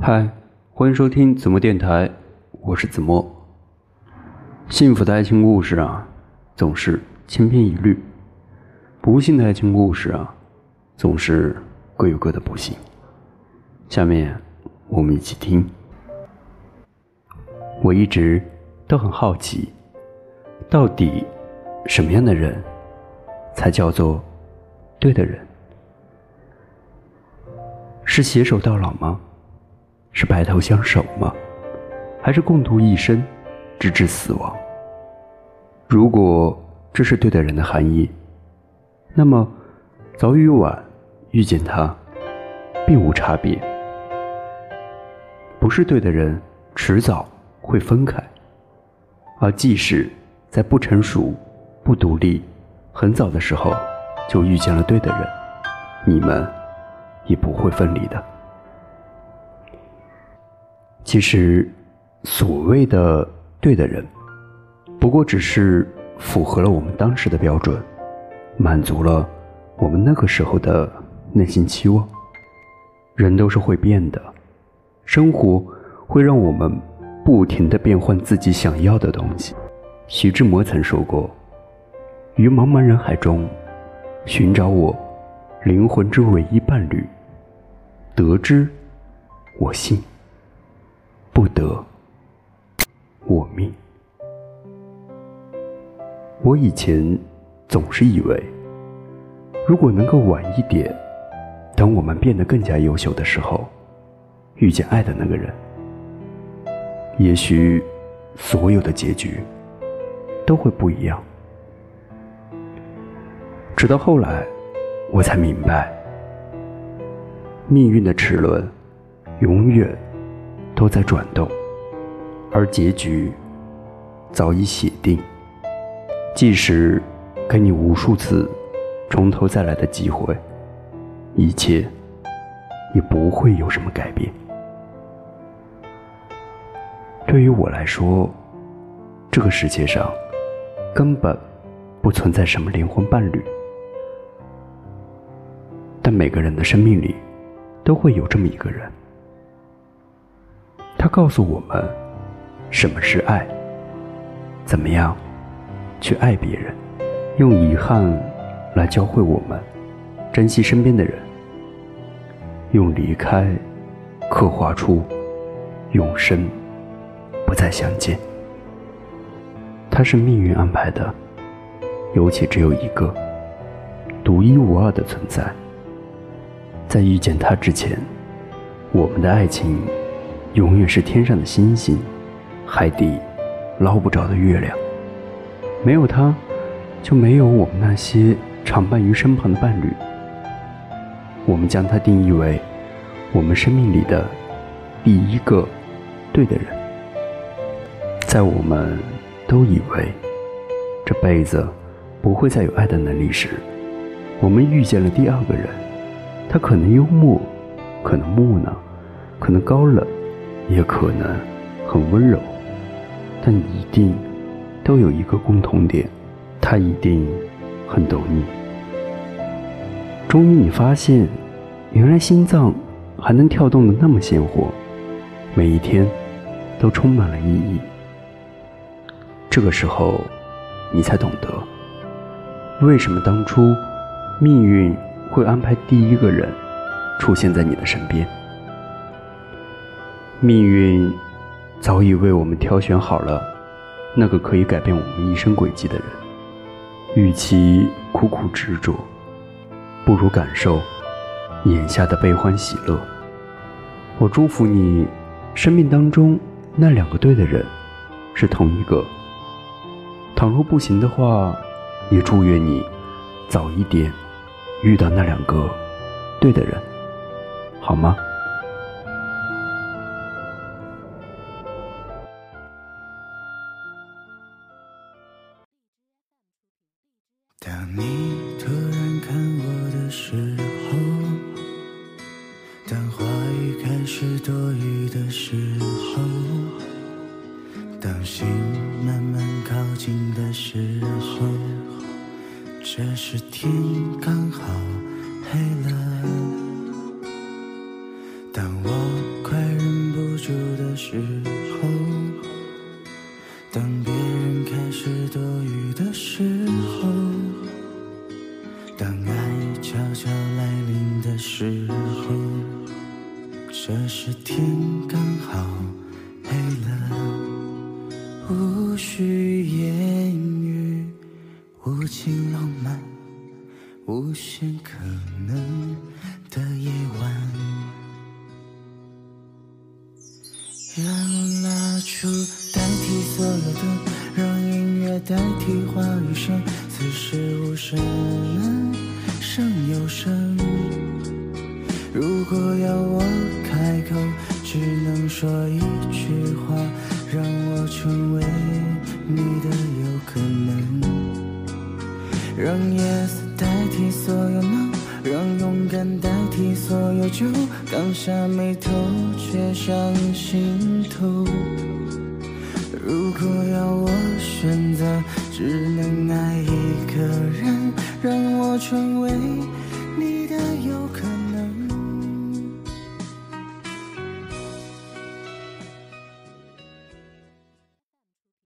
嗨，欢迎收听子墨电台，我是子墨。幸福的爱情故事啊，总是千篇一律；不幸的爱情故事啊，总是各有各的不幸。下面我们一起听。我一直都很好奇，到底什么样的人才叫做对的人？是携手到老吗？是白头相守吗？还是共度一生，直至死亡？如果这是对的人的含义，那么早与晚遇见他，并无差别。不是对的人，迟早会分开。而即使在不成熟、不独立、很早的时候就遇见了对的人，你们。也不会分离的。其实，所谓的对的人，不过只是符合了我们当时的标准，满足了我们那个时候的内心期望。人都是会变的，生活会让我们不停的变换自己想要的东西。徐志摩曾说过：“于茫茫人海中，寻找我灵魂之唯一伴侣。”得之，我幸；不得，我命。我以前总是以为，如果能够晚一点，等我们变得更加优秀的时候，遇见爱的那个人，也许所有的结局都会不一样。直到后来，我才明白。命运的齿轮永远都在转动，而结局早已写定。即使给你无数次从头再来的机会，一切也不会有什么改变。对于我来说，这个世界上根本不存在什么灵魂伴侣，但每个人的生命里。都会有这么一个人，他告诉我们什么是爱，怎么样去爱别人，用遗憾来教会我们珍惜身边的人，用离开刻画出永生不再相见。他是命运安排的，尤其只有一个独一无二的存在。在遇见他之前，我们的爱情永远是天上的星星，海底捞不着的月亮。没有他，就没有我们那些常伴于身旁的伴侣。我们将他定义为我们生命里的第一个对的人。在我们都以为这辈子不会再有爱的能力时，我们遇见了第二个人。他可能幽默，可能木讷，可能高冷，也可能很温柔，但一定都有一个共同点，他一定很懂你。终于，你发现，原来心脏还能跳动的那么鲜活，每一天都充满了意义。这个时候，你才懂得，为什么当初命运。会安排第一个人出现在你的身边。命运早已为我们挑选好了那个可以改变我们一生轨迹的人。与其苦苦执着，不如感受眼下的悲欢喜乐。我祝福你，生命当中那两个对的人是同一个。倘若不行的话，也祝愿你早一点。遇到那两个对的人，好吗？是多余的时候，当心慢慢靠近的时候。这时天刚好黑了，当我快忍不住的。时候，当别人开始多余的时候，当爱悄悄来临的时候，这时天刚好黑了，无需言语，无尽浪漫，无限可能的夜晚。让蜡烛代替所有灯，让音乐代替话语声，此时无声胜有声。说一句话，让我成为你的有可能。让 yes 代替所有 no，让勇敢代替所有酒，刚下眉头却上心头。如果要我选择，只能爱一个人，让我成为。